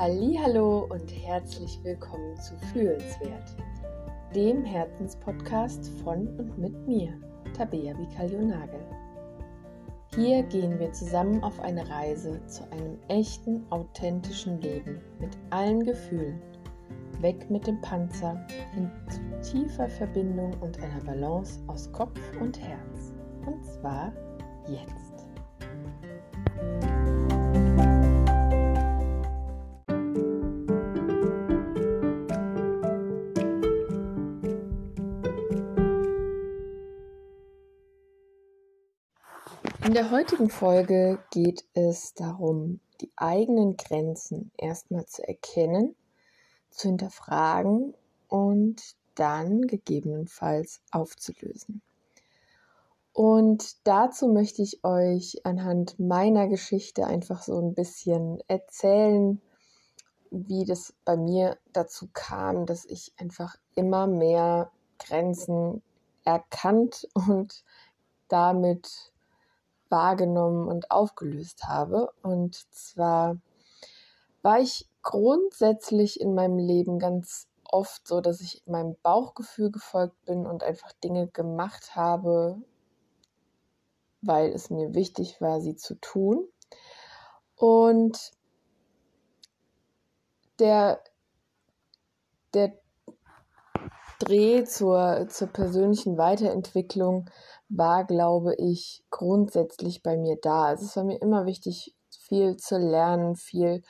Hallo und herzlich willkommen zu Fühlenswert, dem Herzenspodcast von und mit mir, Tabea Vikalionagel. Hier gehen wir zusammen auf eine Reise zu einem echten, authentischen Leben mit allen Gefühlen. Weg mit dem Panzer hin zu tiefer Verbindung und einer Balance aus Kopf und Herz. Und zwar jetzt. In der heutigen Folge geht es darum, die eigenen Grenzen erstmal zu erkennen, zu hinterfragen und dann gegebenenfalls aufzulösen. Und dazu möchte ich euch anhand meiner Geschichte einfach so ein bisschen erzählen, wie das bei mir dazu kam, dass ich einfach immer mehr Grenzen erkannt und damit wahrgenommen und aufgelöst habe. Und zwar war ich grundsätzlich in meinem Leben ganz oft so, dass ich meinem Bauchgefühl gefolgt bin und einfach Dinge gemacht habe, weil es mir wichtig war, sie zu tun. Und der, der Dreh zur, zur persönlichen Weiterentwicklung war, glaube ich, grundsätzlich bei mir da. Also es war mir immer wichtig, viel zu lernen, viel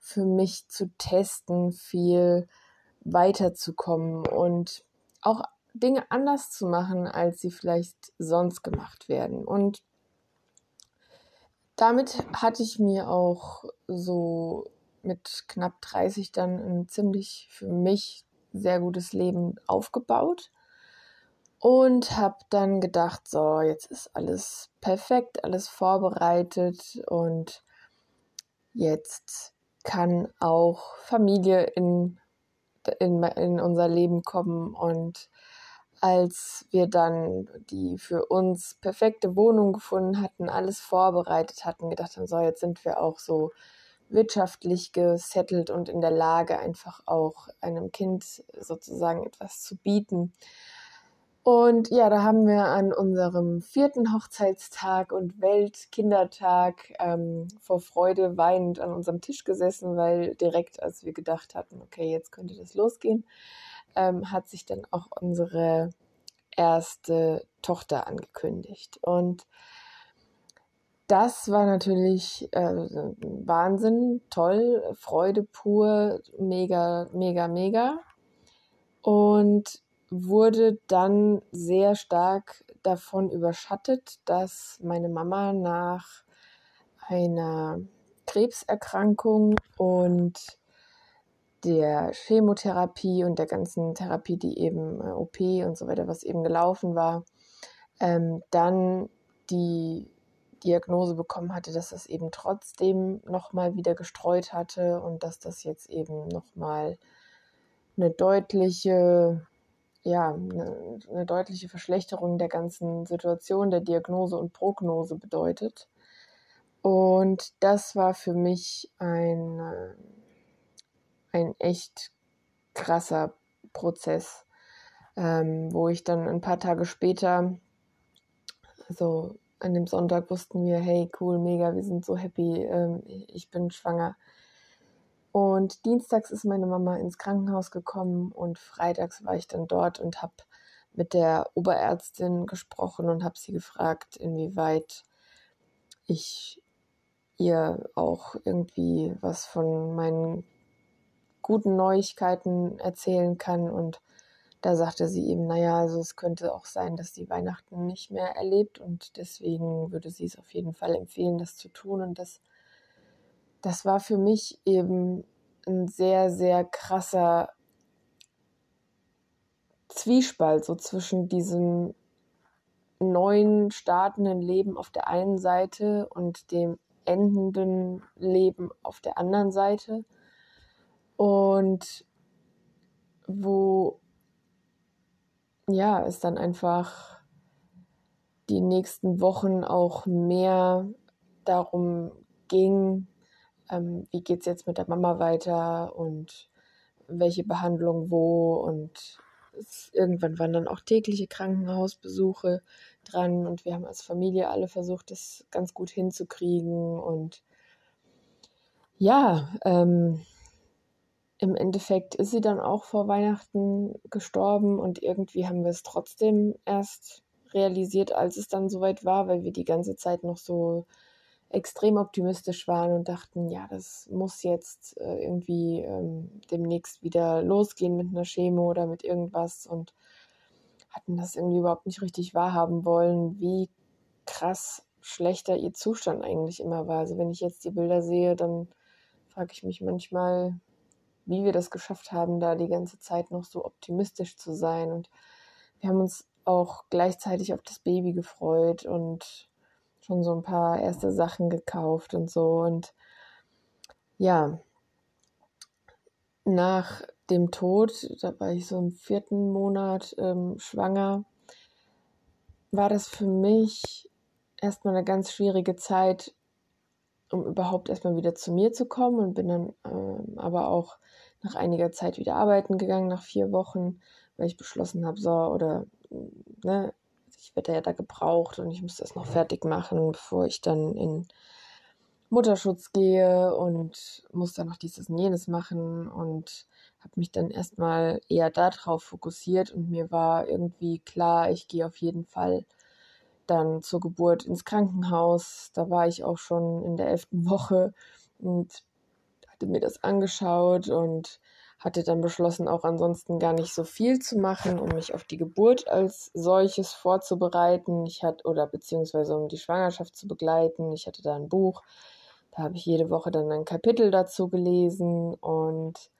für mich zu testen, viel weiterzukommen und auch Dinge anders zu machen, als sie vielleicht sonst gemacht werden. Und damit hatte ich mir auch so mit knapp 30 dann ein ziemlich für mich sehr gutes Leben aufgebaut und habe dann gedacht, so, jetzt ist alles perfekt, alles vorbereitet und jetzt kann auch Familie in, in, in unser Leben kommen. Und als wir dann die für uns perfekte Wohnung gefunden hatten, alles vorbereitet hatten, gedacht haben, so, jetzt sind wir auch so wirtschaftlich gesettelt und in der Lage, einfach auch einem Kind sozusagen etwas zu bieten, und ja, da haben wir an unserem vierten Hochzeitstag und Weltkindertag ähm, vor Freude weinend an unserem Tisch gesessen, weil direkt, als wir gedacht hatten, okay, jetzt könnte das losgehen, ähm, hat sich dann auch unsere erste Tochter angekündigt. Und das war natürlich äh, Wahnsinn, toll, Freude pur, mega, mega, mega. Und wurde dann sehr stark davon überschattet, dass meine Mama nach einer Krebserkrankung und der Chemotherapie und der ganzen Therapie, die eben äh, OP und so weiter, was eben gelaufen war, ähm, dann die Diagnose bekommen hatte, dass das eben trotzdem nochmal wieder gestreut hatte und dass das jetzt eben nochmal eine deutliche ja, eine, eine deutliche Verschlechterung der ganzen Situation, der Diagnose und Prognose bedeutet. Und das war für mich ein, äh, ein echt krasser Prozess, ähm, wo ich dann ein paar Tage später, also an dem Sonntag wussten wir, hey, cool, mega, wir sind so happy, ähm, ich bin schwanger. Und dienstags ist meine Mama ins Krankenhaus gekommen und freitags war ich dann dort und habe mit der Oberärztin gesprochen und habe sie gefragt, inwieweit ich ihr auch irgendwie was von meinen guten Neuigkeiten erzählen kann. Und da sagte sie eben, naja, also es könnte auch sein, dass sie Weihnachten nicht mehr erlebt und deswegen würde sie es auf jeden Fall empfehlen, das zu tun. Und das das war für mich eben ein sehr, sehr krasser Zwiespalt, so zwischen diesem neuen, startenden Leben auf der einen Seite und dem endenden Leben auf der anderen Seite. Und wo ja, es dann einfach die nächsten Wochen auch mehr darum ging, ähm, wie geht es jetzt mit der Mama weiter und welche Behandlung wo? Und irgendwann waren dann auch tägliche Krankenhausbesuche dran und wir haben als Familie alle versucht, das ganz gut hinzukriegen. Und ja, ähm, im Endeffekt ist sie dann auch vor Weihnachten gestorben und irgendwie haben wir es trotzdem erst realisiert, als es dann soweit war, weil wir die ganze Zeit noch so extrem optimistisch waren und dachten, ja, das muss jetzt äh, irgendwie ähm, demnächst wieder losgehen mit einer Chemo oder mit irgendwas und hatten das irgendwie überhaupt nicht richtig wahrhaben wollen, wie krass schlechter ihr Zustand eigentlich immer war. Also wenn ich jetzt die Bilder sehe, dann frage ich mich manchmal, wie wir das geschafft haben, da die ganze Zeit noch so optimistisch zu sein. Und wir haben uns auch gleichzeitig auf das Baby gefreut und schon so ein paar erste Sachen gekauft und so. Und ja, nach dem Tod, da war ich so im vierten Monat ähm, schwanger, war das für mich erstmal eine ganz schwierige Zeit, um überhaupt erstmal wieder zu mir zu kommen und bin dann ähm, aber auch nach einiger Zeit wieder arbeiten gegangen, nach vier Wochen, weil ich beschlossen habe, so, oder ne, ich werde ja da gebraucht und ich muss das noch fertig machen, bevor ich dann in Mutterschutz gehe und muss dann noch dieses und jenes machen und habe mich dann erstmal eher darauf fokussiert und mir war irgendwie klar, ich gehe auf jeden Fall dann zur Geburt ins Krankenhaus. Da war ich auch schon in der elften Woche und hatte mir das angeschaut und hatte dann beschlossen, auch ansonsten gar nicht so viel zu machen, um mich auf die Geburt als solches vorzubereiten. Ich hatte, oder beziehungsweise um die Schwangerschaft zu begleiten. Ich hatte da ein Buch. Da habe ich jede Woche dann ein Kapitel dazu gelesen und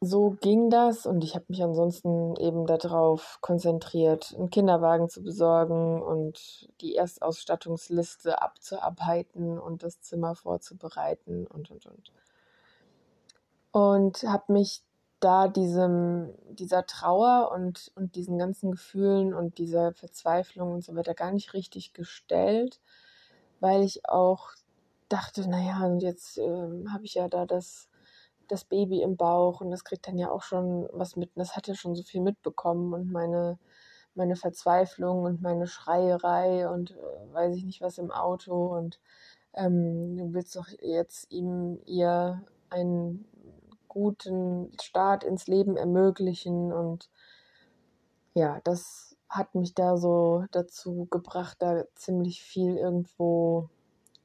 so ging das und ich habe mich ansonsten eben darauf konzentriert, einen Kinderwagen zu besorgen und die Erstausstattungsliste abzuarbeiten und das Zimmer vorzubereiten und und und und habe mich da diesem, dieser Trauer und, und diesen ganzen Gefühlen und dieser Verzweiflung und so weiter gar nicht richtig gestellt, weil ich auch dachte, naja, und jetzt äh, habe ich ja da das, das Baby im Bauch und das kriegt dann ja auch schon was mit. Und das hat ja schon so viel mitbekommen und meine, meine Verzweiflung und meine Schreierei und äh, weiß ich nicht was im Auto und ähm, du willst doch jetzt ihm ihr einen guten Start ins Leben ermöglichen. Und ja, das hat mich da so dazu gebracht, da ziemlich viel irgendwo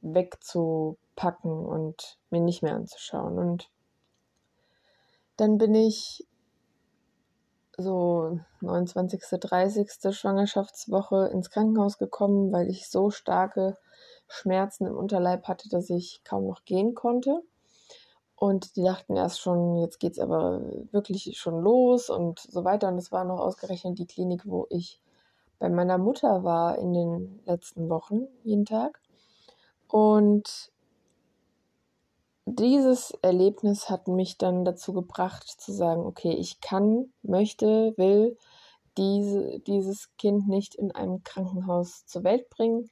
wegzupacken und mir nicht mehr anzuschauen. Und dann bin ich so 29., 30. Schwangerschaftswoche ins Krankenhaus gekommen, weil ich so starke Schmerzen im Unterleib hatte, dass ich kaum noch gehen konnte. Und die dachten erst schon, jetzt geht's aber wirklich schon los und so weiter. Und es war noch ausgerechnet die Klinik, wo ich bei meiner Mutter war in den letzten Wochen, jeden Tag. Und dieses Erlebnis hat mich dann dazu gebracht zu sagen, okay, ich kann, möchte, will diese, dieses Kind nicht in einem Krankenhaus zur Welt bringen.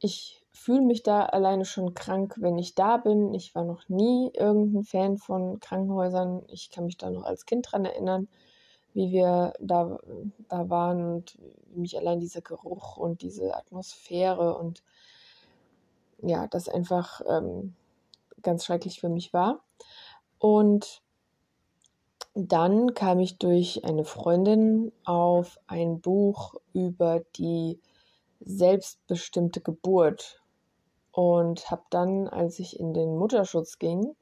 Ich fühle mich da alleine schon krank, wenn ich da bin. Ich war noch nie irgendein Fan von Krankenhäusern. Ich kann mich da noch als Kind dran erinnern, wie wir da, da waren und wie mich allein dieser Geruch und diese Atmosphäre und ja, das einfach ähm, ganz schrecklich für mich war. Und dann kam ich durch eine Freundin auf ein Buch über die selbstbestimmte Geburt und habe dann, als ich in den Mutterschutz ging,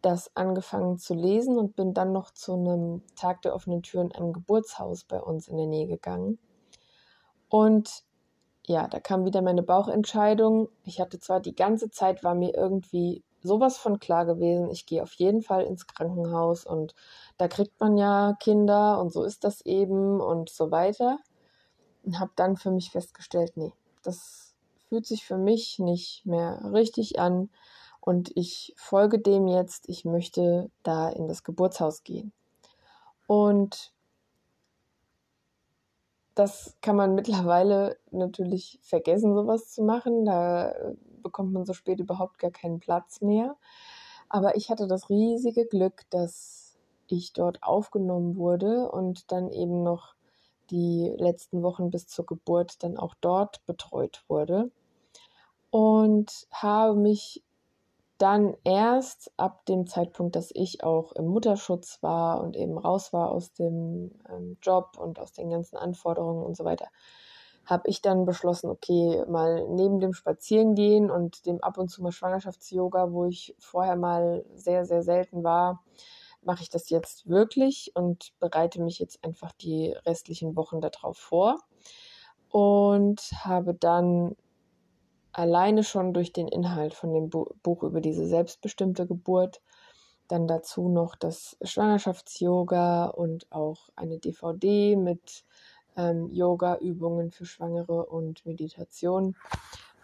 das angefangen zu lesen und bin dann noch zu einem Tag der offenen Tür in einem Geburtshaus bei uns in der Nähe gegangen. Und ja, da kam wieder meine Bauchentscheidung. Ich hatte zwar die ganze Zeit, war mir irgendwie sowas von klar gewesen, ich gehe auf jeden Fall ins Krankenhaus und da kriegt man ja Kinder und so ist das eben und so weiter. Und habe dann für mich festgestellt, nee, das fühlt sich für mich nicht mehr richtig an und ich folge dem jetzt, ich möchte da in das Geburtshaus gehen. Und das kann man mittlerweile natürlich vergessen, sowas zu machen. Da bekommt man so spät überhaupt gar keinen Platz mehr. Aber ich hatte das riesige Glück, dass ich dort aufgenommen wurde und dann eben noch die letzten Wochen bis zur Geburt dann auch dort betreut wurde und habe mich dann erst ab dem Zeitpunkt, dass ich auch im Mutterschutz war und eben raus war aus dem ähm, Job und aus den ganzen Anforderungen und so weiter, habe ich dann beschlossen, okay, mal neben dem Spazierengehen und dem ab und zu mal Schwangerschafts-Yoga, wo ich vorher mal sehr, sehr selten war, mache ich das jetzt wirklich und bereite mich jetzt einfach die restlichen Wochen darauf vor und habe dann alleine schon durch den Inhalt von dem Buch über diese selbstbestimmte Geburt, dann dazu noch das Schwangerschafts-Yoga und auch eine DVD mit ähm, Yoga-Übungen für Schwangere und Meditation,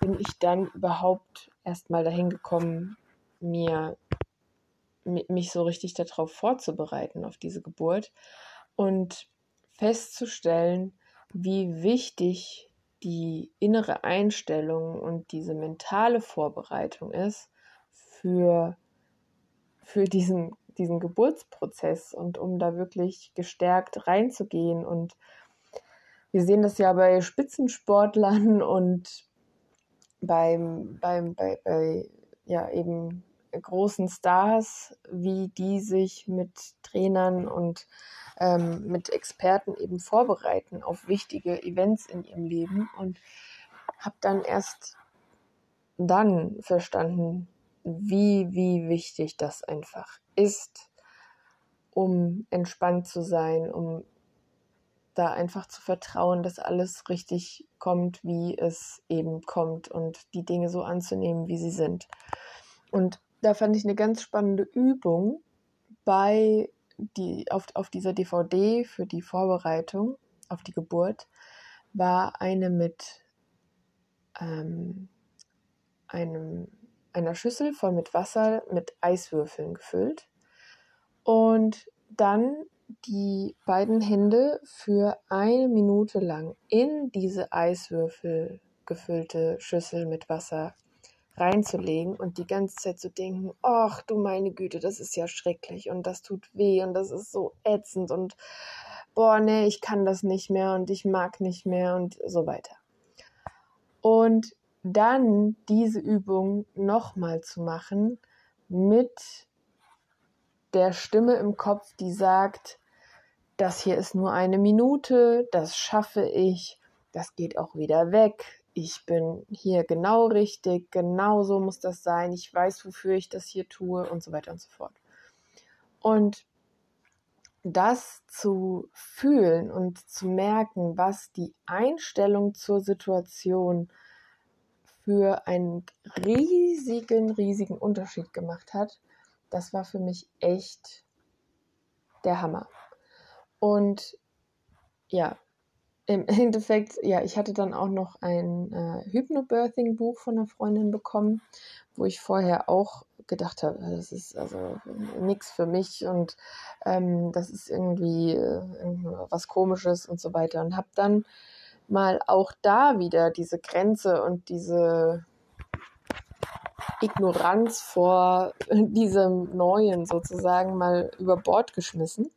bin ich dann überhaupt erstmal dahin gekommen, mir mich so richtig darauf vorzubereiten, auf diese Geburt und festzustellen, wie wichtig die innere Einstellung und diese mentale Vorbereitung ist für, für diesen, diesen Geburtsprozess und um da wirklich gestärkt reinzugehen. Und wir sehen das ja bei Spitzensportlern und beim, beim, bei, bei ja, eben großen Stars, wie die sich mit Trainern und ähm, mit Experten eben vorbereiten auf wichtige Events in ihrem Leben und habe dann erst dann verstanden, wie, wie wichtig das einfach ist, um entspannt zu sein, um da einfach zu vertrauen, dass alles richtig kommt, wie es eben kommt und die Dinge so anzunehmen, wie sie sind. Und da fand ich eine ganz spannende Übung bei die, auf, auf dieser DVD für die Vorbereitung auf die Geburt war eine mit ähm, einem, einer Schüssel voll mit Wasser mit Eiswürfeln gefüllt und dann die beiden Hände für eine Minute lang in diese Eiswürfel gefüllte Schüssel mit Wasser reinzulegen und die ganze Zeit zu denken, ach du meine Güte, das ist ja schrecklich und das tut weh und das ist so ätzend und boah, nee, ich kann das nicht mehr und ich mag nicht mehr und so weiter. Und dann diese Übung nochmal zu machen mit der Stimme im Kopf, die sagt, das hier ist nur eine Minute, das schaffe ich, das geht auch wieder weg, ich bin hier genau richtig, genau so muss das sein, ich weiß, wofür ich das hier tue und so weiter und so fort. Und das zu fühlen und zu merken, was die Einstellung zur Situation für einen riesigen, riesigen Unterschied gemacht hat, das war für mich echt der Hammer. Und ja, im Endeffekt, ja, ich hatte dann auch noch ein äh, Hypnobirthing-Buch von einer Freundin bekommen, wo ich vorher auch gedacht habe, das ist also nichts für mich und ähm, das ist irgendwie äh, was Komisches und so weiter. Und habe dann mal auch da wieder diese Grenze und diese Ignoranz vor diesem Neuen sozusagen mal über Bord geschmissen.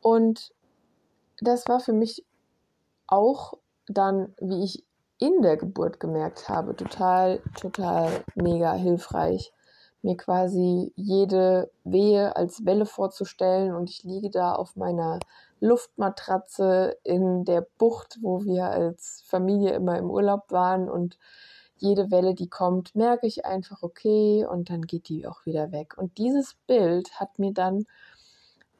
Und das war für mich auch dann, wie ich in der Geburt gemerkt habe, total, total mega hilfreich, mir quasi jede Wehe als Welle vorzustellen und ich liege da auf meiner Luftmatratze in der Bucht, wo wir als Familie immer im Urlaub waren und jede Welle, die kommt, merke ich einfach okay und dann geht die auch wieder weg. Und dieses Bild hat mir dann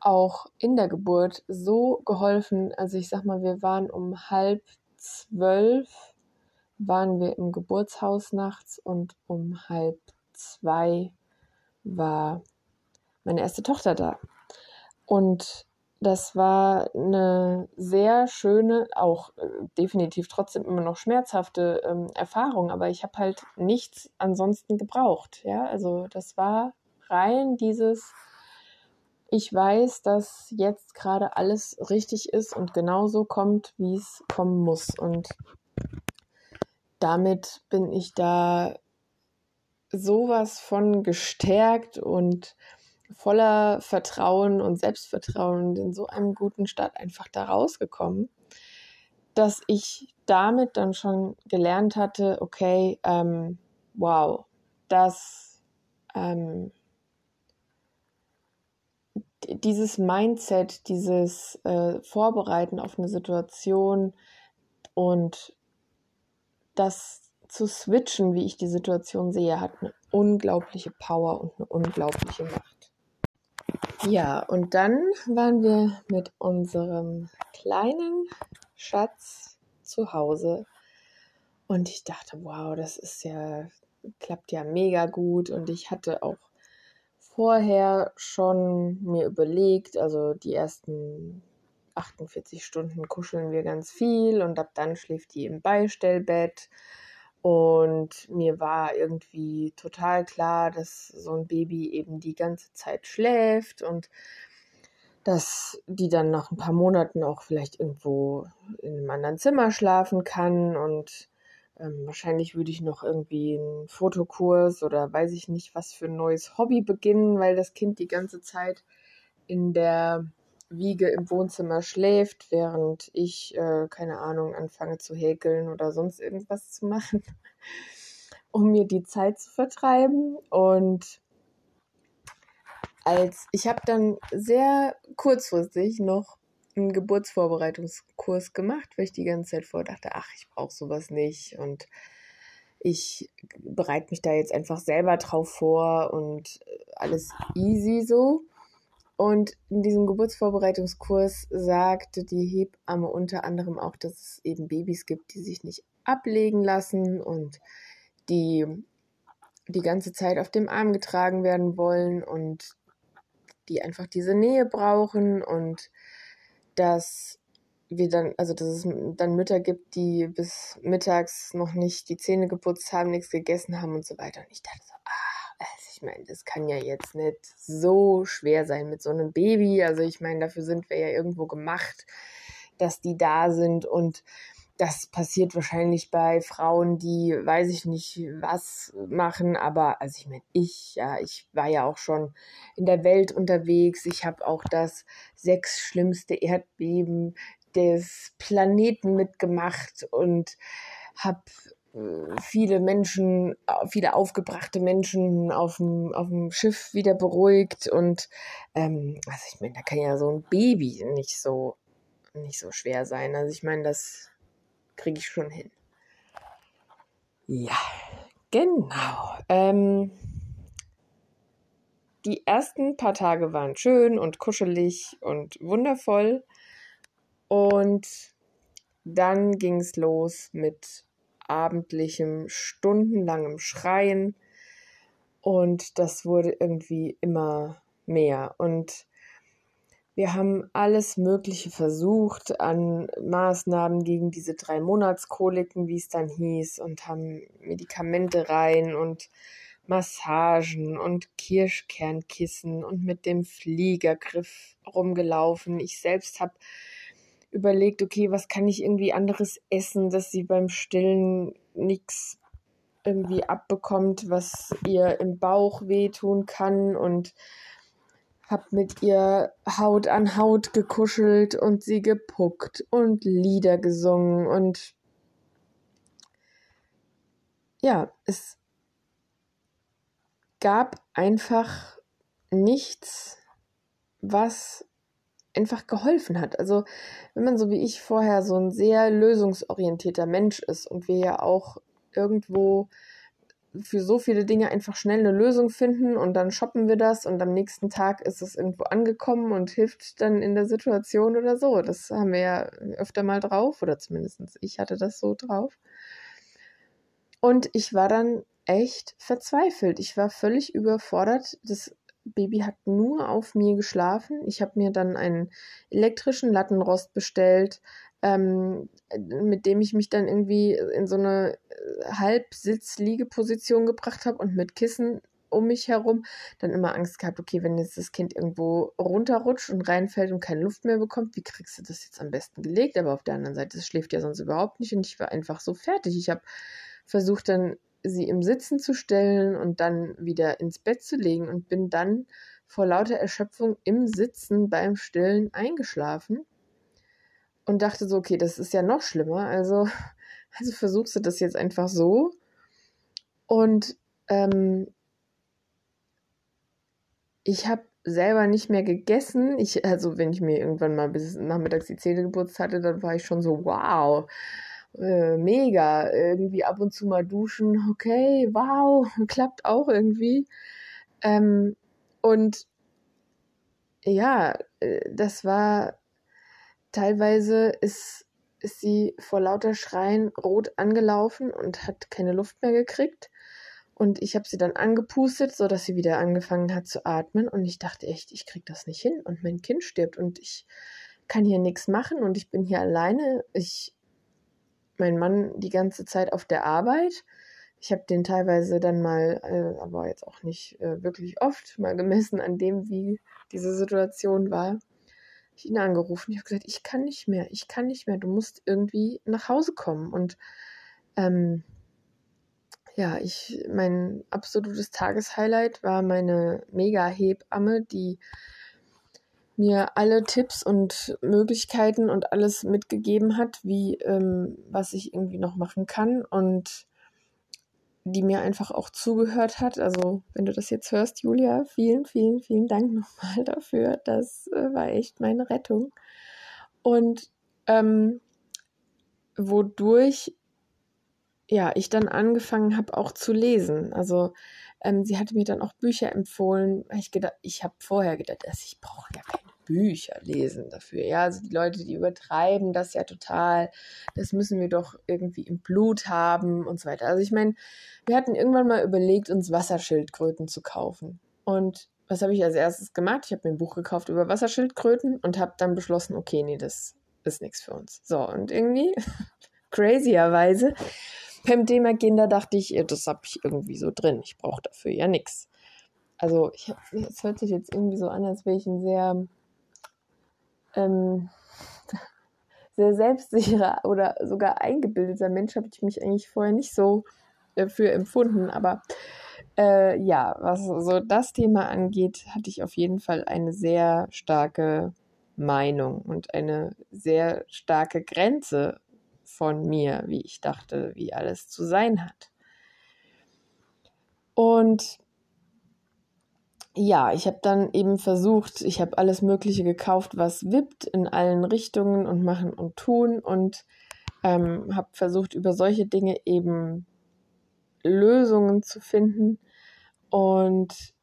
auch in der Geburt so geholfen. Also ich sag mal, wir waren um halb zwölf, waren wir im Geburtshaus nachts und um halb zwei war meine erste Tochter da. Und das war eine sehr schöne, auch äh, definitiv trotzdem immer noch schmerzhafte ähm, Erfahrung, aber ich habe halt nichts ansonsten gebraucht. Ja, also das war rein dieses ich weiß, dass jetzt gerade alles richtig ist und genauso kommt, wie es kommen muss. Und damit bin ich da sowas von gestärkt und voller Vertrauen und Selbstvertrauen und in so einem guten Start einfach da rausgekommen, dass ich damit dann schon gelernt hatte, okay, ähm, wow, das ähm, dieses Mindset, dieses äh, Vorbereiten auf eine Situation und das zu switchen, wie ich die Situation sehe, hat eine unglaubliche Power und eine unglaubliche Macht. Ja, und dann waren wir mit unserem kleinen Schatz zu Hause und ich dachte, wow, das ist ja, klappt ja mega gut und ich hatte auch vorher schon mir überlegt, also die ersten 48 Stunden kuscheln wir ganz viel und ab dann schläft die im Beistellbett. Und mir war irgendwie total klar, dass so ein Baby eben die ganze Zeit schläft und dass die dann nach ein paar Monaten auch vielleicht irgendwo in einem anderen Zimmer schlafen kann und ähm, wahrscheinlich würde ich noch irgendwie einen Fotokurs oder weiß ich nicht was für ein neues Hobby beginnen, weil das Kind die ganze Zeit in der Wiege im Wohnzimmer schläft, während ich, äh, keine Ahnung, anfange zu häkeln oder sonst irgendwas zu machen, um mir die Zeit zu vertreiben. Und als ich habe dann sehr kurzfristig noch einen Geburtsvorbereitungskurs gemacht, weil ich die ganze Zeit vordachte, ach, ich brauche sowas nicht und ich bereite mich da jetzt einfach selber drauf vor und alles easy so. Und in diesem Geburtsvorbereitungskurs sagte die Hebamme unter anderem auch, dass es eben Babys gibt, die sich nicht ablegen lassen und die die ganze Zeit auf dem Arm getragen werden wollen und die einfach diese Nähe brauchen und dass wir dann, also dass es dann Mütter gibt, die bis mittags noch nicht die Zähne geputzt haben, nichts gegessen haben und so weiter. Und ich dachte so, ah, also ich meine, das kann ja jetzt nicht so schwer sein mit so einem Baby. Also ich meine, dafür sind wir ja irgendwo gemacht, dass die da sind und das passiert wahrscheinlich bei Frauen, die weiß ich nicht was machen, aber also ich meine, ich, ja, ich war ja auch schon in der Welt unterwegs. Ich habe auch das sechs schlimmste Erdbeben des Planeten mitgemacht und habe äh, viele Menschen, viele aufgebrachte Menschen auf dem, auf dem Schiff wieder beruhigt und ähm, also ich meine, da kann ja so ein Baby nicht so nicht so schwer sein. Also ich meine, das kriege ich schon hin. Ja, genau. Ähm, die ersten paar Tage waren schön und kuschelig und wundervoll. Und dann ging es los mit abendlichem, stundenlangem Schreien. Und das wurde irgendwie immer mehr. Und wir haben alles Mögliche versucht an Maßnahmen gegen diese drei Monatskoliken, wie es dann hieß, und haben Medikamente rein und Massagen und Kirschkernkissen und mit dem Fliegergriff rumgelaufen. Ich selbst habe überlegt, okay, was kann ich irgendwie anderes essen, dass sie beim Stillen nichts irgendwie abbekommt, was ihr im Bauch wehtun kann und hab mit ihr Haut an Haut gekuschelt und sie gepuckt und Lieder gesungen und ja, es gab einfach nichts, was einfach geholfen hat. Also wenn man so wie ich vorher so ein sehr lösungsorientierter Mensch ist und wir ja auch irgendwo für so viele Dinge einfach schnell eine Lösung finden und dann shoppen wir das und am nächsten Tag ist es irgendwo angekommen und hilft dann in der Situation oder so. Das haben wir ja öfter mal drauf oder zumindest ich hatte das so drauf. Und ich war dann echt verzweifelt. Ich war völlig überfordert. Das Baby hat nur auf mir geschlafen. Ich habe mir dann einen elektrischen Lattenrost bestellt, ähm, mit dem ich mich dann irgendwie in so eine Halbsitz-Liegeposition gebracht habe und mit Kissen um mich herum dann immer Angst gehabt, okay, wenn jetzt das Kind irgendwo runterrutscht und reinfällt und keine Luft mehr bekommt, wie kriegst du das jetzt am besten gelegt? Aber auf der anderen Seite, es schläft ja sonst überhaupt nicht und ich war einfach so fertig. Ich habe versucht dann sie im Sitzen zu stellen und dann wieder ins Bett zu legen und bin dann vor lauter Erschöpfung im Sitzen beim Stillen eingeschlafen und dachte so, okay, das ist ja noch schlimmer. Also, also versuchst du das jetzt einfach so. Und ähm, ich habe selber nicht mehr gegessen. Ich, also wenn ich mir irgendwann mal bis nachmittags die Zähne geputzt hatte, dann war ich schon so, wow, äh, mega. Irgendwie ab und zu mal duschen, okay, wow, klappt auch irgendwie. Ähm, und ja, äh, das war teilweise ist, ist sie vor lauter Schreien rot angelaufen und hat keine Luft mehr gekriegt. Und ich habe sie dann angepustet, sodass sie wieder angefangen hat zu atmen. Und ich dachte echt, ich krieg das nicht hin. Und mein Kind stirbt und ich kann hier nichts machen und ich bin hier alleine. Ich, mein Mann die ganze Zeit auf der Arbeit. Ich habe den teilweise dann mal, äh, aber jetzt auch nicht äh, wirklich oft, mal gemessen an dem, wie diese Situation war. Ich ihn angerufen. Ich habe gesagt, ich kann nicht mehr, ich kann nicht mehr. Du musst irgendwie nach Hause kommen. Und ähm, ja, ich, mein absolutes Tageshighlight war meine Mega-Hebamme, die mir alle Tipps und Möglichkeiten und alles mitgegeben hat, wie ähm, was ich irgendwie noch machen kann und die mir einfach auch zugehört hat. Also wenn du das jetzt hörst, Julia, vielen, vielen, vielen Dank nochmal dafür. Das äh, war echt meine Rettung. Und ähm, wodurch ja, ich dann angefangen habe auch zu lesen. Also ähm, sie hatte mir dann auch Bücher empfohlen. Ich gedacht, ich habe vorher gedacht, dass ich brauche ja keine Bücher lesen dafür. Ja, also die Leute, die übertreiben das ja total. Das müssen wir doch irgendwie im Blut haben und so weiter. Also ich meine, wir hatten irgendwann mal überlegt, uns Wasserschildkröten zu kaufen. Und was habe ich als erstes gemacht? Ich habe mir ein Buch gekauft über Wasserschildkröten und habe dann beschlossen, okay, nee, das ist nichts für uns. So, und irgendwie, crazierweise, beim Thema Kinder dachte ich, das habe ich irgendwie so drin. Ich brauche dafür ja nichts. Also, es hört sich jetzt irgendwie so an, als wäre ich ein sehr, ähm, sehr selbstsicherer oder sogar eingebildeter Mensch. Habe ich mich eigentlich vorher nicht so dafür empfunden. Aber äh, ja, was so das Thema angeht, hatte ich auf jeden Fall eine sehr starke Meinung und eine sehr starke Grenze von mir, wie ich dachte, wie alles zu sein hat. Und ja, ich habe dann eben versucht, ich habe alles Mögliche gekauft, was wippt in allen Richtungen und machen und tun und ähm, habe versucht, über solche Dinge eben Lösungen zu finden. Und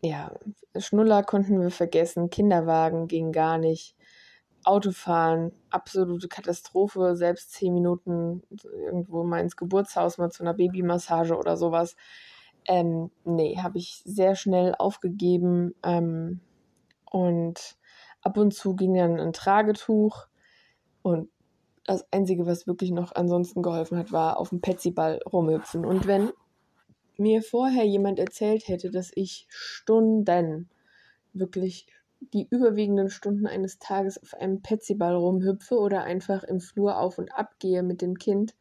ja, Schnuller konnten wir vergessen, Kinderwagen ging gar nicht. Autofahren, absolute Katastrophe, selbst zehn Minuten irgendwo mal ins Geburtshaus, mal zu einer Babymassage oder sowas. Ähm, nee, habe ich sehr schnell aufgegeben. Ähm, und ab und zu ging dann ein Tragetuch. Und das Einzige, was wirklich noch ansonsten geholfen hat, war auf dem Petsyball rumhüpfen. Und wenn mir vorher jemand erzählt hätte, dass ich Stunden, wirklich die überwiegenden Stunden eines Tages auf einem Petsyball rumhüpfe oder einfach im Flur auf und ab gehe mit dem Kind,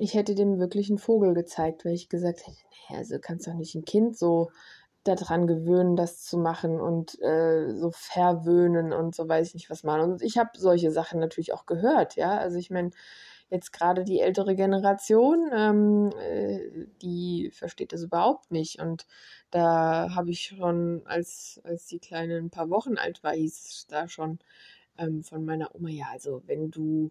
ich hätte dem wirklich einen Vogel gezeigt, weil ich gesagt hätte, nee, also kannst doch nicht ein Kind so daran gewöhnen, das zu machen und äh, so verwöhnen und so weiß ich nicht was machen. Und ich habe solche Sachen natürlich auch gehört, ja. Also ich meine, jetzt gerade die ältere Generation, ähm, äh, die versteht das überhaupt nicht. Und da habe ich schon, als, als die Kleine ein paar Wochen alt war, hieß es da schon ähm, von meiner Oma, ja, also wenn du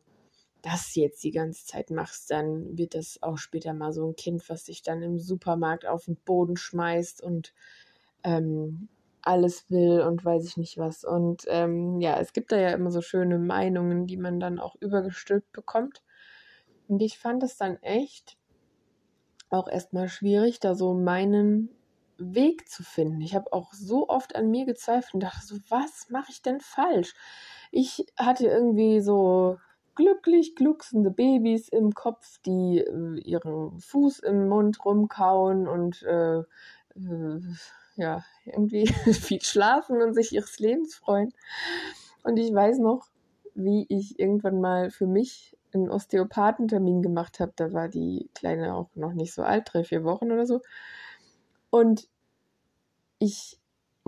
das jetzt die ganze Zeit machst, dann wird das auch später mal so ein Kind, was sich dann im Supermarkt auf den Boden schmeißt und ähm, alles will und weiß ich nicht was. Und ähm, ja, es gibt da ja immer so schöne Meinungen, die man dann auch übergestülpt bekommt. Und ich fand es dann echt auch erstmal schwierig, da so meinen Weg zu finden. Ich habe auch so oft an mir gezweifelt und dachte so, was mache ich denn falsch? Ich hatte irgendwie so glücklich glucksende Babys im Kopf, die äh, ihren Fuß im Mund rumkauen und äh, äh, ja, irgendwie viel schlafen und sich ihres Lebens freuen. Und ich weiß noch, wie ich irgendwann mal für mich einen Osteopathentermin gemacht habe. Da war die Kleine auch noch nicht so alt, drei, vier Wochen oder so. Und ich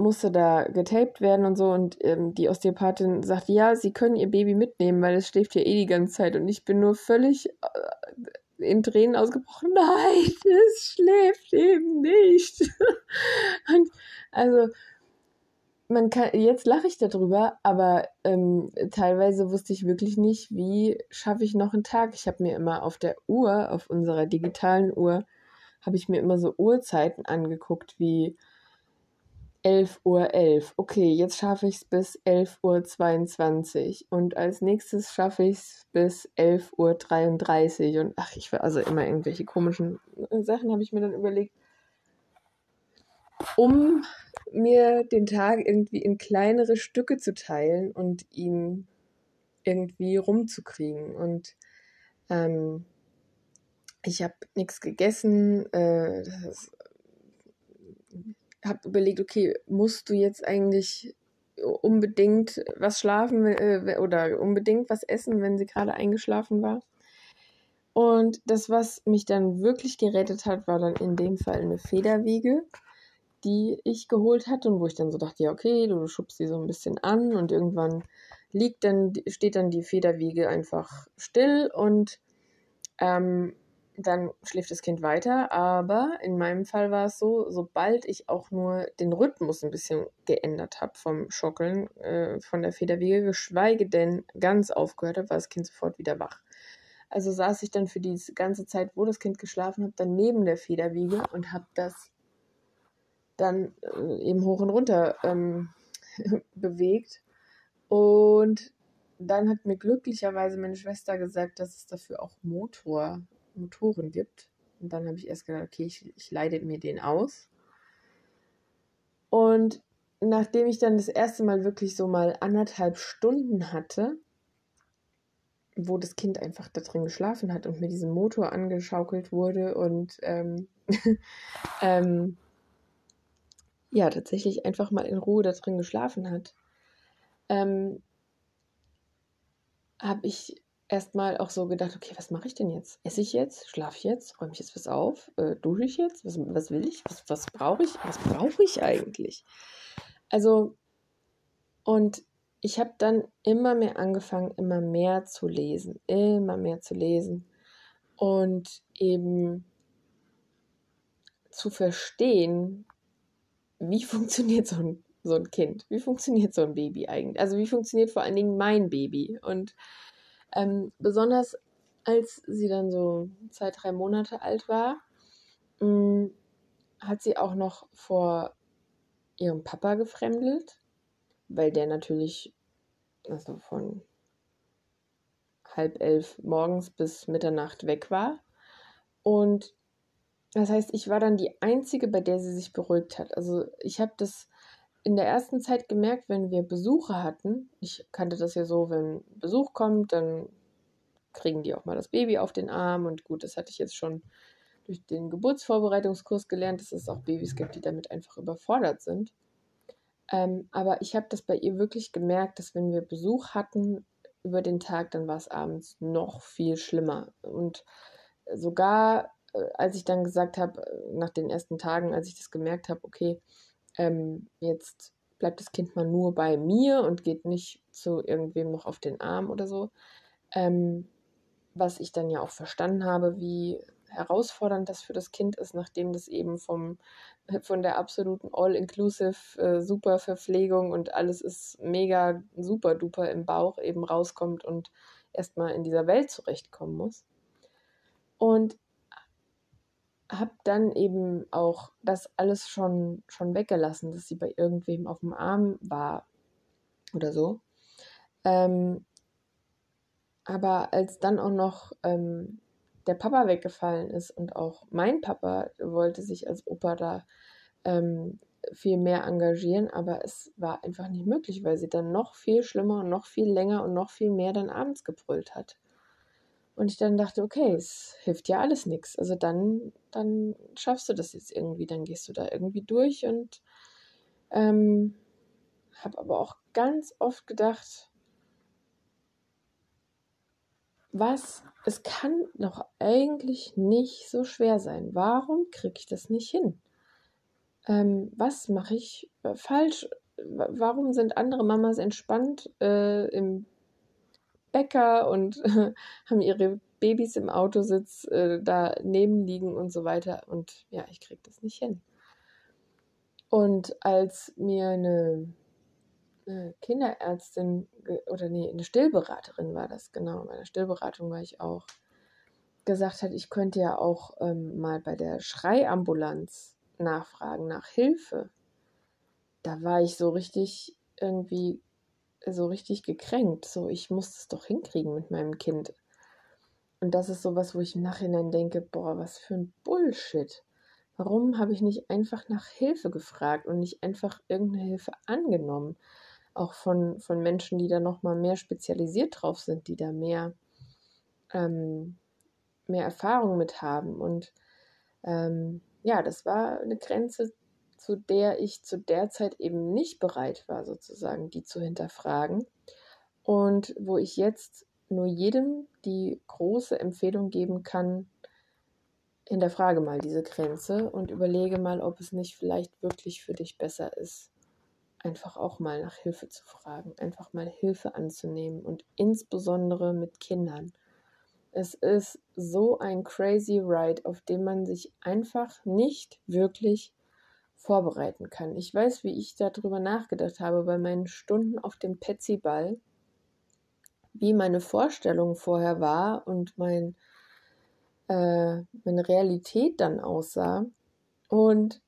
musste da getaped werden und so und ähm, die Osteopathin sagt, ja, sie können ihr Baby mitnehmen, weil es schläft ja eh die ganze Zeit und ich bin nur völlig äh, in Tränen ausgebrochen, nein, es schläft eben nicht. und also man kann, jetzt lache ich darüber, aber ähm, teilweise wusste ich wirklich nicht, wie schaffe ich noch einen Tag. Ich habe mir immer auf der Uhr, auf unserer digitalen Uhr, habe ich mir immer so Uhrzeiten angeguckt, wie 11.11 Uhr. 11. Okay, jetzt schaffe ich es bis 11.22 Uhr und als nächstes schaffe ich es bis 11.33 Uhr und ach, ich war also immer irgendwelche komischen Sachen habe ich mir dann überlegt, um mir den Tag irgendwie in kleinere Stücke zu teilen und ihn irgendwie rumzukriegen und ähm, ich habe nichts gegessen, äh, habe überlegt, okay, musst du jetzt eigentlich unbedingt was schlafen äh, oder unbedingt was essen, wenn sie gerade eingeschlafen war. Und das, was mich dann wirklich gerettet hat, war dann in dem Fall eine Federwiege, die ich geholt hatte und wo ich dann so dachte, ja, okay, du schubst sie so ein bisschen an und irgendwann liegt dann, steht dann die Federwiege einfach still und ähm, dann schläft das Kind weiter. Aber in meinem Fall war es so, sobald ich auch nur den Rhythmus ein bisschen geändert habe vom Schockeln äh, von der Federwiege, geschweige denn ganz aufgehört habe, war das Kind sofort wieder wach. Also saß ich dann für die ganze Zeit, wo das Kind geschlafen hat, dann neben der Federwiege und habe das dann äh, eben hoch und runter ähm, bewegt. Und dann hat mir glücklicherweise meine Schwester gesagt, dass es dafür auch Motor Motoren gibt. Und dann habe ich erst gedacht, okay, ich, ich leide mir den aus. Und nachdem ich dann das erste Mal wirklich so mal anderthalb Stunden hatte, wo das Kind einfach da drin geschlafen hat und mit diesem Motor angeschaukelt wurde und ähm, ähm, ja, tatsächlich einfach mal in Ruhe da drin geschlafen hat, ähm, habe ich erstmal auch so gedacht, okay, was mache ich denn jetzt? Esse ich jetzt? Schlafe ich jetzt? Räume ich jetzt was auf? Äh, dusche ich jetzt? Was, was will ich? Was, was brauche ich? Was brauche ich eigentlich? Also, und ich habe dann immer mehr angefangen, immer mehr zu lesen, immer mehr zu lesen und eben zu verstehen, wie funktioniert so ein, so ein Kind, wie funktioniert so ein Baby eigentlich, also wie funktioniert vor allen Dingen mein Baby und ähm, besonders als sie dann so zwei, drei Monate alt war, mh, mm, hat sie auch noch vor ihrem Papa gefremdelt, weil der natürlich also von halb elf morgens bis Mitternacht weg war. Und das heißt, ich war dann die Einzige, bei der sie sich beruhigt hat. Also ich habe das in der ersten Zeit gemerkt, wenn wir Besuche hatten, ich kannte das ja so, wenn Besuch kommt, dann kriegen die auch mal das Baby auf den Arm und gut, das hatte ich jetzt schon durch den Geburtsvorbereitungskurs gelernt, dass es auch Babys gibt, die damit einfach überfordert sind. Ähm, aber ich habe das bei ihr wirklich gemerkt, dass wenn wir Besuch hatten über den Tag, dann war es abends noch viel schlimmer. Und sogar äh, als ich dann gesagt habe, äh, nach den ersten Tagen, als ich das gemerkt habe, okay, ähm, jetzt bleibt das Kind mal nur bei mir und geht nicht zu irgendwem noch auf den Arm oder so. Ähm, was ich dann ja auch verstanden habe, wie herausfordernd das für das Kind ist, nachdem das eben vom, von der absoluten All-Inclusive äh, super Verpflegung und alles ist mega super duper im Bauch eben rauskommt und erstmal in dieser Welt zurechtkommen muss. Und habe dann eben auch das alles schon, schon weggelassen, dass sie bei irgendwem auf dem Arm war oder so. Ähm, aber als dann auch noch ähm, der Papa weggefallen ist und auch mein Papa wollte sich als Opa da ähm, viel mehr engagieren, aber es war einfach nicht möglich, weil sie dann noch viel schlimmer und noch viel länger und noch viel mehr dann abends gebrüllt hat. Und ich dann dachte, okay, es hilft ja alles nichts. Also dann, dann schaffst du das jetzt irgendwie, dann gehst du da irgendwie durch und ähm, habe aber auch ganz oft gedacht, was, es kann doch eigentlich nicht so schwer sein. Warum kriege ich das nicht hin? Ähm, was mache ich äh, falsch? Warum sind andere Mamas entspannt äh, im Bäcker und äh, haben ihre Babys im Autositz äh, daneben liegen und so weiter? Und ja, ich kriege das nicht hin. Und als mir eine, eine Kinderärztin oder nee, eine Stillberaterin war das, genau, in meiner Stillberatung war ich auch, gesagt hat, ich könnte ja auch ähm, mal bei der Schreiambulanz nachfragen nach Hilfe. Da war ich so richtig irgendwie so richtig gekränkt. So, ich muss es doch hinkriegen mit meinem Kind. Und das ist sowas, wo ich im Nachhinein denke, boah, was für ein Bullshit. Warum habe ich nicht einfach nach Hilfe gefragt und nicht einfach irgendeine Hilfe angenommen? Auch von, von Menschen, die da nochmal mehr spezialisiert drauf sind, die da mehr, ähm, mehr Erfahrung mit haben. Und ähm, ja, das war eine Grenze, zu der ich zu der Zeit eben nicht bereit war, sozusagen, die zu hinterfragen. Und wo ich jetzt nur jedem die große Empfehlung geben kann, hinterfrage mal diese Grenze und überlege mal, ob es nicht vielleicht wirklich für dich besser ist, einfach auch mal nach Hilfe zu fragen, einfach mal Hilfe anzunehmen und insbesondere mit Kindern. Es ist so ein crazy ride, auf dem man sich einfach nicht wirklich vorbereiten kann. Ich weiß, wie ich darüber nachgedacht habe bei meinen Stunden auf dem Petsy-Ball, wie meine Vorstellung vorher war und mein äh, meine Realität dann aussah. Und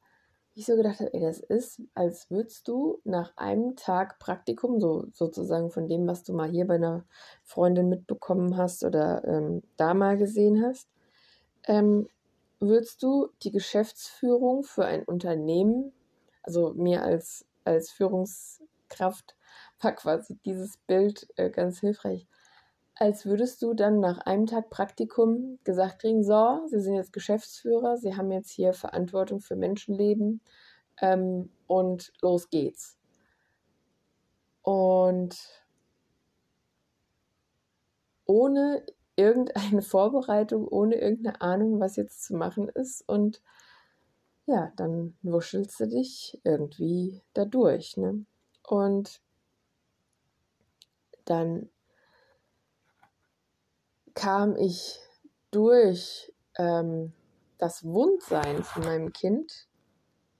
ich so gedacht habe, ey, das ist, als würdest du nach einem Tag Praktikum, so sozusagen von dem, was du mal hier bei einer Freundin mitbekommen hast oder ähm, da mal gesehen hast, ähm, würdest du die Geschäftsführung für ein Unternehmen, also mir als, als Führungskraft war quasi dieses Bild äh, ganz hilfreich, als würdest du dann nach einem Tag Praktikum gesagt kriegen, so, Sie sind jetzt Geschäftsführer, Sie haben jetzt hier Verantwortung für Menschenleben ähm, und los geht's. Und ohne irgendeine Vorbereitung, ohne irgendeine Ahnung, was jetzt zu machen ist. Und ja, dann wuschelst du dich irgendwie dadurch. Ne? Und dann kam ich durch ähm, das Wundsein von meinem Kind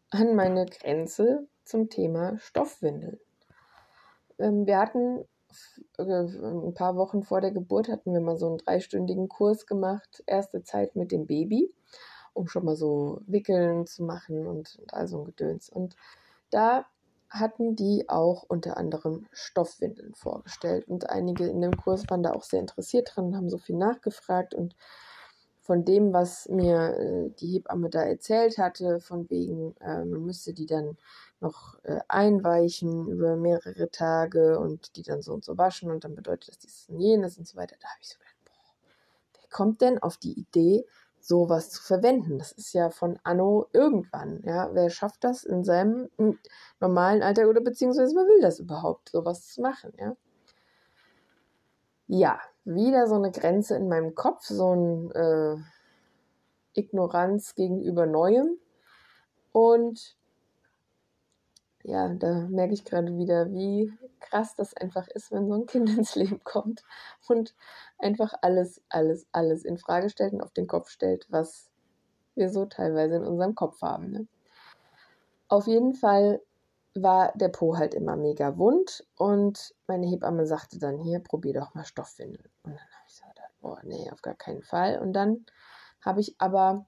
an meine Grenze zum Thema Stoffwindeln. Ähm, wir hatten ein paar Wochen vor der Geburt hatten wir mal so einen dreistündigen Kurs gemacht, erste Zeit mit dem Baby, um schon mal so Wickeln zu machen und, und all so ein Gedöns. Und da hatten die auch unter anderem Stoffwindeln vorgestellt. Und einige in dem Kurs waren da auch sehr interessiert dran und haben so viel nachgefragt. Und von dem, was mir äh, die Hebamme da erzählt hatte, von wegen, äh, man müsste die dann noch äh, einweichen über mehrere Tage und die dann so und so waschen und dann bedeutet das dieses und jenes und so weiter. Da habe ich so gedacht, boah, wer kommt denn auf die Idee, sowas zu verwenden. Das ist ja von Anno irgendwann. Ja, wer schafft das in seinem normalen Alter oder beziehungsweise wer will das überhaupt, sowas zu machen? Ja, ja wieder so eine Grenze in meinem Kopf, so ein äh, Ignoranz gegenüber Neuem und ja, da merke ich gerade wieder, wie krass das einfach ist, wenn so ein Kind ins Leben kommt und einfach alles, alles, alles in Frage stellt und auf den Kopf stellt, was wir so teilweise in unserem Kopf haben. Ne? Auf jeden Fall war der Po halt immer mega wund und meine Hebamme sagte dann, hier, probier doch mal Stoffwindeln. Und dann habe ich gedacht, boah, nee, auf gar keinen Fall. Und dann habe ich aber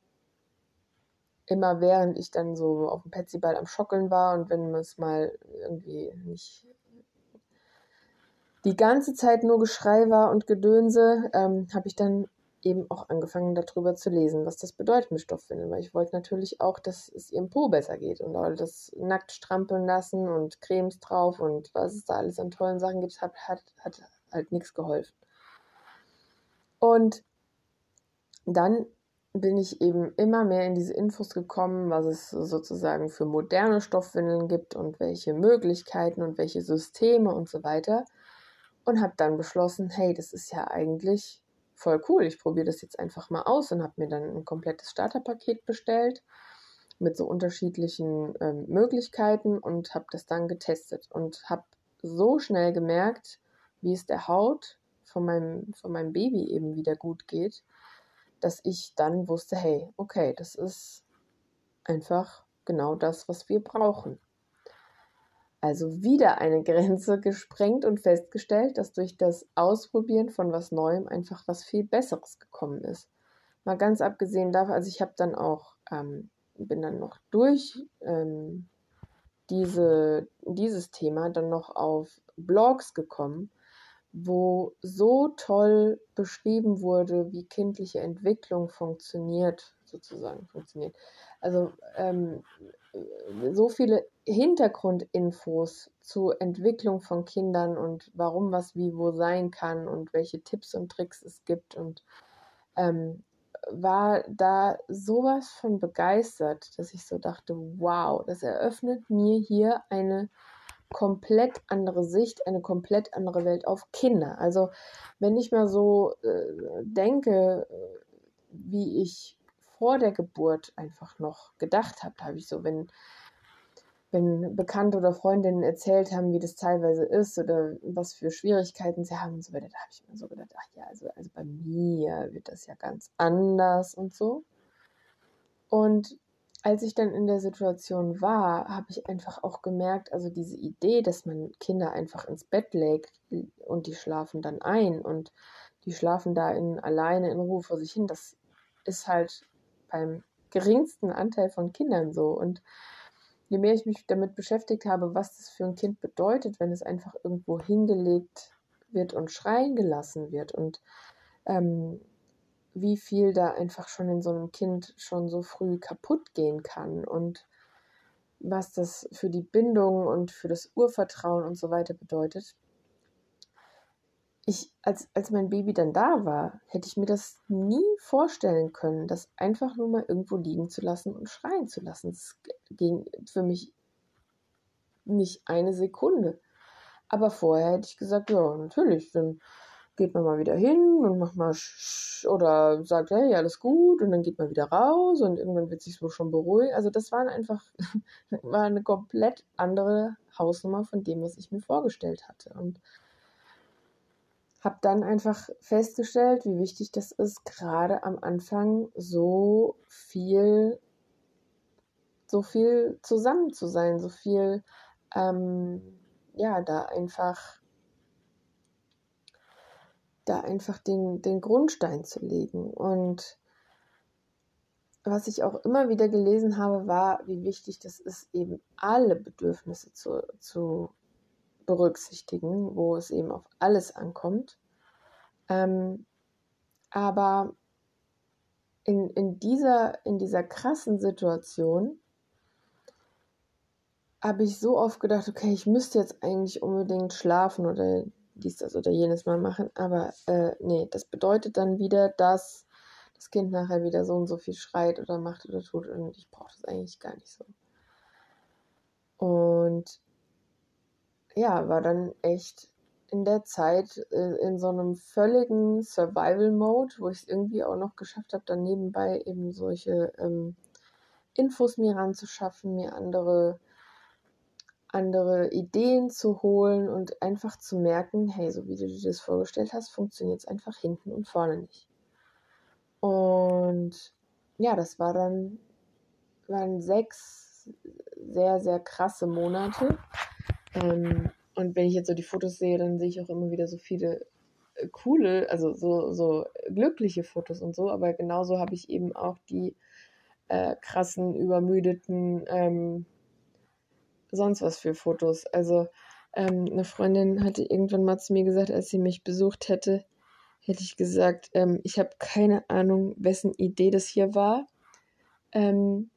immer während ich dann so auf dem Petsyball am Schockeln war und wenn es mal irgendwie nicht die ganze Zeit nur Geschrei war und Gedönse, ähm, habe ich dann eben auch angefangen darüber zu lesen, was das bedeutet mit Stoffwindeln, weil ich wollte natürlich auch, dass es ihrem Po besser geht und all das nackt strampeln lassen und Cremes drauf und was es da alles an tollen Sachen gibt, hat, hat, hat halt nichts geholfen. Und dann bin ich eben immer mehr in diese Infos gekommen, was es sozusagen für moderne Stoffwindeln gibt und welche Möglichkeiten und welche Systeme und so weiter. Und habe dann beschlossen, hey, das ist ja eigentlich voll cool, ich probiere das jetzt einfach mal aus und habe mir dann ein komplettes Starterpaket bestellt mit so unterschiedlichen ähm, Möglichkeiten und habe das dann getestet und habe so schnell gemerkt, wie es der Haut von meinem, von meinem Baby eben wieder gut geht, dass ich dann wusste, hey, okay, das ist einfach genau das, was wir brauchen. Also wieder eine Grenze gesprengt und festgestellt, dass durch das Ausprobieren von was Neuem einfach was viel Besseres gekommen ist. Mal ganz abgesehen davon, also ich habe dann auch, ähm, bin dann noch durch ähm, diese, dieses Thema dann noch auf Blogs gekommen, wo so toll beschrieben wurde, wie kindliche Entwicklung funktioniert, sozusagen funktioniert. Also ähm, so viele Hintergrundinfos zur Entwicklung von Kindern und warum was wie wo sein kann und welche Tipps und Tricks es gibt und ähm, war da sowas von begeistert, dass ich so dachte, wow, das eröffnet mir hier eine komplett andere Sicht, eine komplett andere Welt auf Kinder. Also wenn ich mal so äh, denke, äh, wie ich vor der Geburt einfach noch gedacht habe, habe ich so, wenn wenn Bekannte oder Freundinnen erzählt haben, wie das teilweise ist oder was für Schwierigkeiten sie haben und so weiter, da habe ich mir so gedacht, ach ja, also, also bei mir wird das ja ganz anders und so. Und als ich dann in der Situation war, habe ich einfach auch gemerkt, also diese Idee, dass man Kinder einfach ins Bett legt und die schlafen dann ein und die schlafen da in, alleine in Ruhe vor sich hin, das ist halt beim geringsten Anteil von Kindern so. Und je mehr ich mich damit beschäftigt habe, was das für ein Kind bedeutet, wenn es einfach irgendwo hingelegt wird und schreien gelassen wird und ähm, wie viel da einfach schon in so einem Kind schon so früh kaputt gehen kann und was das für die Bindung und für das Urvertrauen und so weiter bedeutet. Ich, als, als mein Baby dann da war, hätte ich mir das nie vorstellen können, das einfach nur mal irgendwo liegen zu lassen und schreien zu lassen. Das ging für mich nicht eine Sekunde. Aber vorher hätte ich gesagt, ja, natürlich, dann geht man mal wieder hin und macht mal oder sagt, hey, alles gut und dann geht man wieder raus und irgendwann wird sich so schon beruhigen. Also das waren einfach, war eine komplett andere Hausnummer von dem, was ich mir vorgestellt hatte. Und habe dann einfach festgestellt, wie wichtig das ist, gerade am Anfang so viel, so viel zusammen zu sein, so viel, ähm, ja, da einfach da einfach den, den Grundstein zu legen. Und was ich auch immer wieder gelesen habe, war, wie wichtig das ist, eben alle Bedürfnisse zu, zu berücksichtigen, wo es eben auf alles ankommt. Ähm, aber in, in, dieser, in dieser krassen Situation habe ich so oft gedacht, okay, ich müsste jetzt eigentlich unbedingt schlafen oder dies, das oder jenes Mal machen. Aber äh, nee, das bedeutet dann wieder, dass das Kind nachher wieder so und so viel schreit oder macht oder tut und ich brauche das eigentlich gar nicht so. Und ja, war dann echt in der Zeit äh, in so einem völligen Survival-Mode, wo ich es irgendwie auch noch geschafft habe, dann nebenbei eben solche ähm, Infos mir ranzuschaffen, mir andere andere Ideen zu holen und einfach zu merken, hey, so wie du dir das vorgestellt hast, funktioniert es einfach hinten und vorne nicht. Und ja, das war dann, waren sechs sehr, sehr krasse Monate. Ähm, und wenn ich jetzt so die Fotos sehe, dann sehe ich auch immer wieder so viele äh, coole, also so, so glückliche Fotos und so, aber genauso habe ich eben auch die äh, krassen, übermüdeten, ähm, sonst was für Fotos. Also ähm, eine Freundin hatte irgendwann mal zu mir gesagt, als sie mich besucht hätte, hätte ich gesagt, ähm, ich habe keine Ahnung, wessen Idee das hier war. Ähm,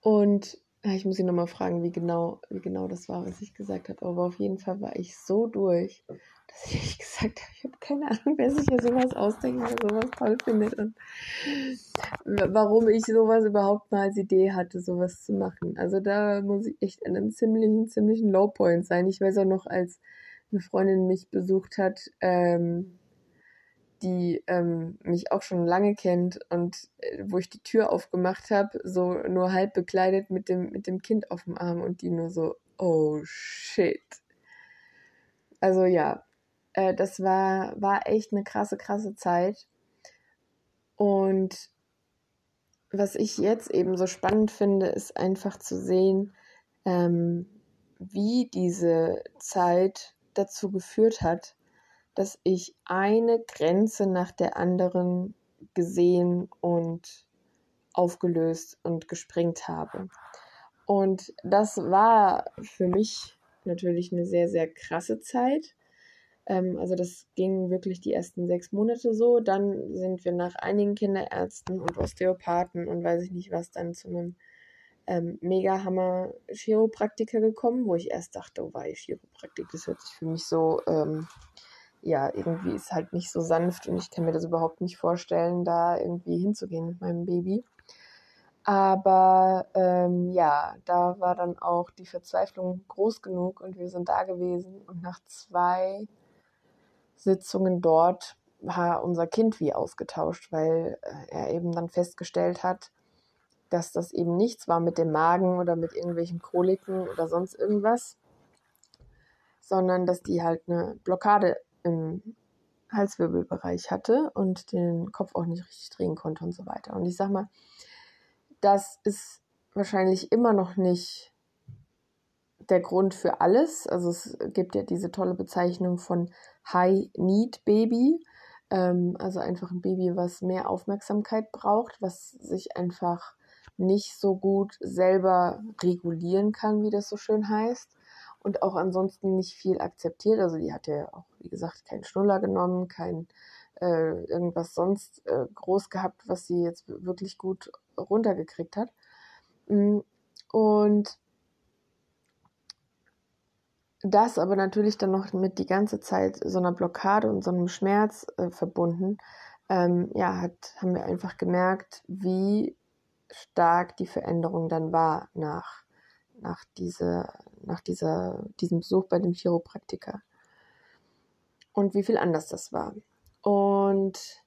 und ich muss sie nochmal fragen, wie genau, wie genau das war, was ich gesagt habe. Aber auf jeden Fall war ich so durch, dass ich gesagt habe, ich habe keine Ahnung, wer sich hier sowas ausdenkt oder sowas toll findet und warum ich sowas überhaupt mal als Idee hatte, sowas zu machen. Also da muss ich echt an einem ziemlichen, ziemlichen Lowpoint sein. Ich weiß auch noch, als eine Freundin mich besucht hat, ähm, die ähm, mich auch schon lange kennt und äh, wo ich die Tür aufgemacht habe, so nur halb bekleidet mit dem, mit dem Kind auf dem Arm und die nur so, oh shit. Also ja, äh, das war, war echt eine krasse, krasse Zeit. Und was ich jetzt eben so spannend finde, ist einfach zu sehen, ähm, wie diese Zeit dazu geführt hat, dass ich eine Grenze nach der anderen gesehen und aufgelöst und gesprengt habe. Und das war für mich natürlich eine sehr, sehr krasse Zeit. Ähm, also das ging wirklich die ersten sechs Monate so. Dann sind wir nach einigen Kinderärzten und Osteopathen und weiß ich nicht was dann zu einem ähm, mega Hammer Chiropraktiker gekommen, wo ich erst dachte, oh wei, Chiropraktik, das hört sich für mich so, ähm, ja, irgendwie ist halt nicht so sanft und ich kann mir das überhaupt nicht vorstellen, da irgendwie hinzugehen mit meinem Baby. Aber ähm, ja, da war dann auch die Verzweiflung groß genug und wir sind da gewesen und nach zwei Sitzungen dort war unser Kind wie ausgetauscht, weil äh, er eben dann festgestellt hat, dass das eben nichts war mit dem Magen oder mit irgendwelchen Koliken oder sonst irgendwas, sondern dass die halt eine Blockade im Halswirbelbereich hatte und den Kopf auch nicht richtig drehen konnte und so weiter. Und ich sag mal, das ist wahrscheinlich immer noch nicht der Grund für alles. Also es gibt ja diese tolle Bezeichnung von High Need Baby. Ähm, also einfach ein Baby, was mehr Aufmerksamkeit braucht, was sich einfach nicht so gut selber regulieren kann, wie das so schön heißt. Und auch ansonsten nicht viel akzeptiert. Also die hat ja auch, wie gesagt, keinen Schnuller genommen, kein äh, irgendwas sonst äh, groß gehabt, was sie jetzt wirklich gut runtergekriegt hat. Mm, und das aber natürlich dann noch mit die ganze Zeit so einer Blockade und so einem Schmerz äh, verbunden, ähm, ja, hat, haben wir einfach gemerkt, wie stark die Veränderung dann war nach, nach, diese, nach dieser, diesem Besuch bei dem Chiropraktiker. Und wie viel anders das war. Und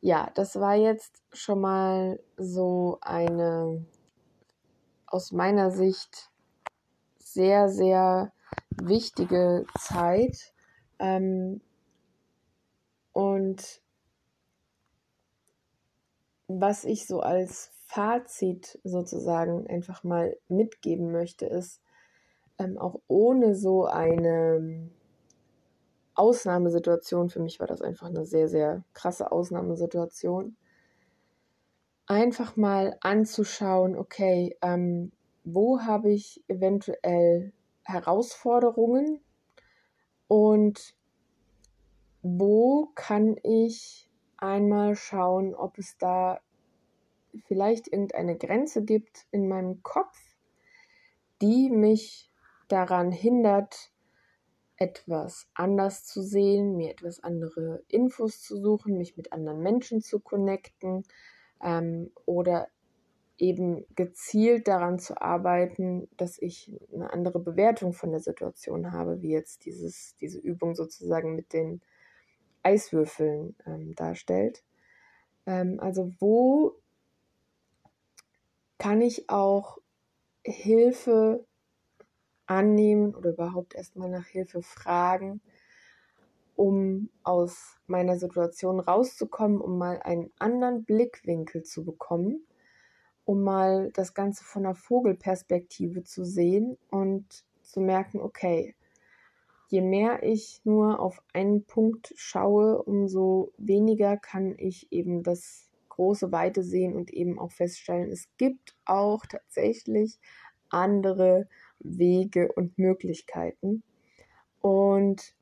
ja, das war jetzt schon mal so eine aus meiner Sicht sehr, sehr wichtige Zeit. Ähm, und was ich so als Fazit sozusagen einfach mal mitgeben möchte, ist, ähm, auch ohne so eine Ausnahmesituation, für mich war das einfach eine sehr, sehr krasse Ausnahmesituation, einfach mal anzuschauen, okay, ähm, wo habe ich eventuell Herausforderungen und wo kann ich einmal schauen, ob es da vielleicht irgendeine Grenze gibt in meinem Kopf, die mich daran hindert, etwas anders zu sehen, mir etwas andere Infos zu suchen, mich mit anderen Menschen zu connecten ähm, oder eben gezielt daran zu arbeiten, dass ich eine andere Bewertung von der Situation habe, wie jetzt dieses, diese Übung sozusagen mit den Eiswürfeln ähm, darstellt. Ähm, also wo kann ich auch Hilfe annehmen oder überhaupt erstmal nach Hilfe fragen, um aus meiner Situation rauszukommen, um mal einen anderen Blickwinkel zu bekommen, um mal das Ganze von der Vogelperspektive zu sehen und zu merken, okay, je mehr ich nur auf einen Punkt schaue, umso weniger kann ich eben das große Weite sehen und eben auch feststellen, es gibt auch tatsächlich andere Wege und Möglichkeiten. Und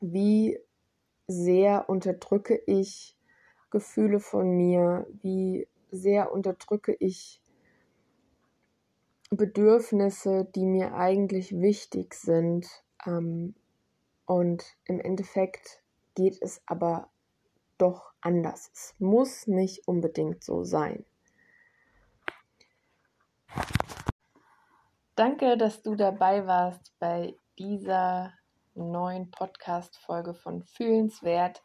wie sehr unterdrücke ich Gefühle von mir, wie sehr unterdrücke ich Bedürfnisse, die mir eigentlich wichtig sind. Ähm, und im Endeffekt geht es aber doch anders. Es muss nicht unbedingt so sein. Danke, dass du dabei warst bei dieser neuen Podcast-Folge von Fühlenswert.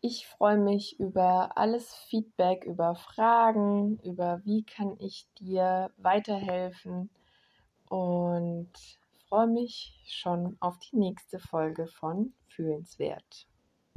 Ich freue mich über alles Feedback, über Fragen, über wie kann ich dir weiterhelfen und freue mich schon auf die nächste Folge von Fühlenswert.